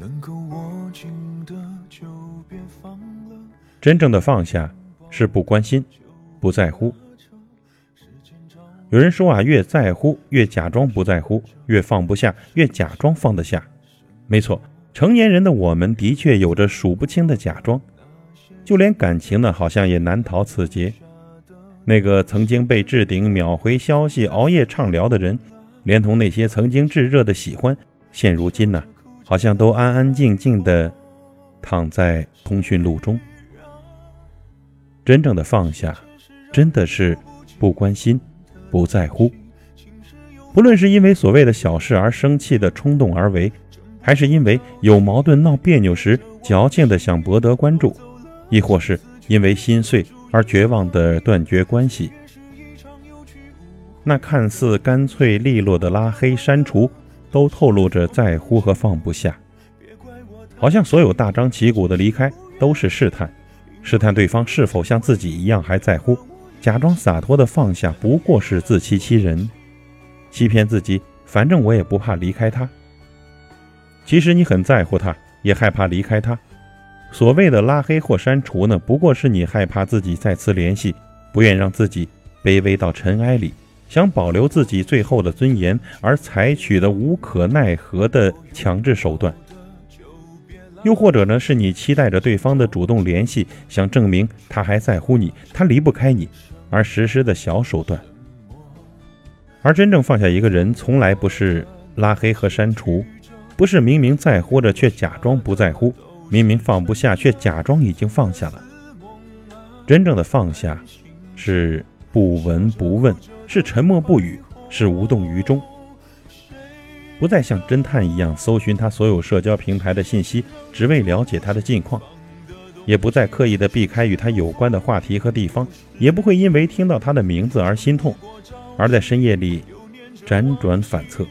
能够握紧的就别放了真正的放下是不关心、不在乎。有人说啊，越在乎越假装不在乎，越放不下越假装放得下。没错，成年人的我们的确有着数不清的假装，就连感情呢，好像也难逃此劫。那个曾经被置顶、秒回消息、熬夜畅聊的人，连同那些曾经炙热的喜欢，现如今呢，好像都安安静静的躺在通讯录中。真正的放下，真的是不关心。不在乎，不论是因为所谓的小事而生气的冲动而为，还是因为有矛盾闹别扭时矫情的想博得关注，亦或是因为心碎而绝望的断绝关系，那看似干脆利落的拉黑删除，都透露着在乎和放不下。好像所有大张旗鼓的离开都是试探，试探对方是否像自己一样还在乎。假装洒脱的放下，不过是自欺欺人，欺骗自己。反正我也不怕离开他。其实你很在乎他，也害怕离开他。所谓的拉黑或删除呢，不过是你害怕自己再次联系，不愿让自己卑微到尘埃里，想保留自己最后的尊严而采取的无可奈何的强制手段。又或者呢，是你期待着对方的主动联系，想证明他还在乎你，他离不开你。而实施的小手段，而真正放下一个人，从来不是拉黑和删除，不是明明在乎着却假装不在乎，明明放不下却假装已经放下了。真正的放下，是不闻不问，是沉默不语，是无动于衷，不再像侦探一样搜寻他所有社交平台的信息，只为了解他的近况。也不再刻意的避开与他有关的话题和地方，也不会因为听到他的名字而心痛，而在深夜里辗转反侧。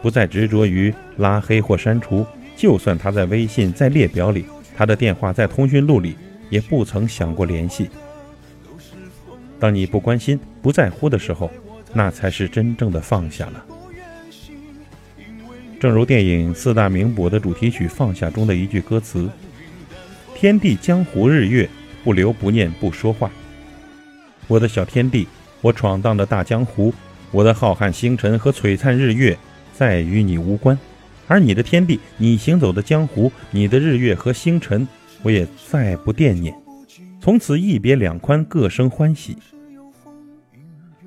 不再执着于拉黑或删除，就算他在微信在列表里，他的电话在通讯录里，也不曾想过联系。当你不关心、不在乎的时候，那才是真正的放下了。正如电影《四大名捕》的主题曲《放下》中的一句歌词。天地江湖日月，不留不念不说话。我的小天地，我闯荡的大江湖，我的浩瀚星辰和璀璨日月，再与你无关。而你的天地，你行走的江湖，你的日月和星辰，我也再不惦念。从此一别两宽，各生欢喜。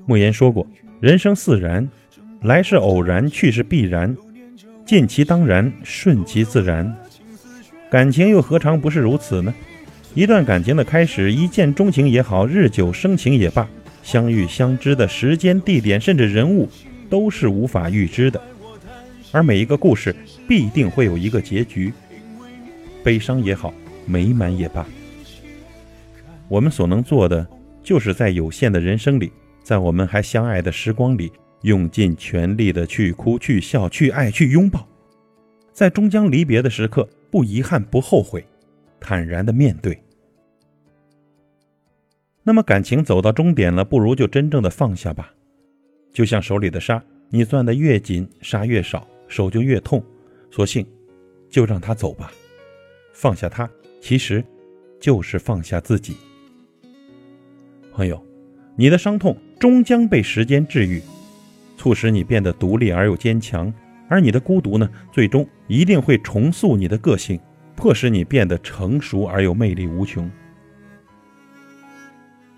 莫言说过：“人生似然，来是偶然，去是必然，尽其当然，顺其自然。”感情又何尝不是如此呢？一段感情的开始，一见钟情也好，日久生情也罢，相遇相知的时间、地点，甚至人物，都是无法预知的。而每一个故事，必定会有一个结局，悲伤也好，美满也罢。我们所能做的，就是在有限的人生里，在我们还相爱的时光里，用尽全力的去哭、去笑、去爱、去拥抱，在终将离别的时刻。不遗憾，不后悔，坦然的面对。那么感情走到终点了，不如就真正的放下吧。就像手里的沙，你攥得越紧，沙越少，手就越痛。索性就让它走吧。放下它，其实就是放下自己。朋友，你的伤痛终将被时间治愈，促使你变得独立而又坚强。而你的孤独呢，最终一定会重塑你的个性，迫使你变得成熟而又魅力无穷。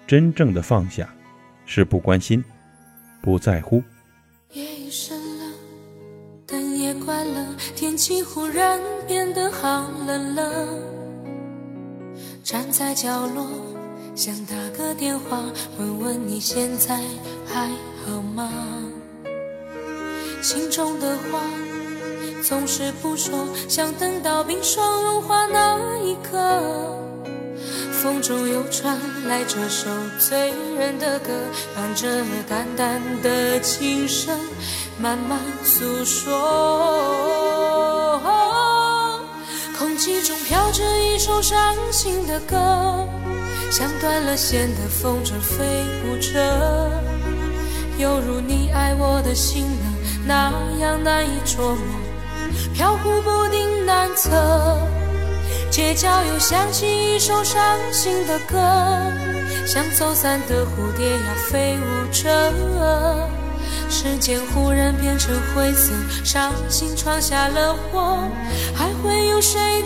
真正的放下，是不关心，不在乎。夜已深了，灯也关了，天气忽然变得好冷了。站在角落，想打个电话，问问你现在还好吗？心中的话总是不说，想等到冰霜融化那一刻。风中又传来这首醉人的歌，伴着淡淡的琴声，慢慢诉说。空气中飘着一首伤心的歌，像断了线的风筝飞舞着，犹如你爱我的心。那样难以捉摸，飘忽不定难测。街角又响起一首伤心的歌，像走散的蝴蝶要飞舞着。时间忽然变成灰色，伤心闯下了祸，还会有谁？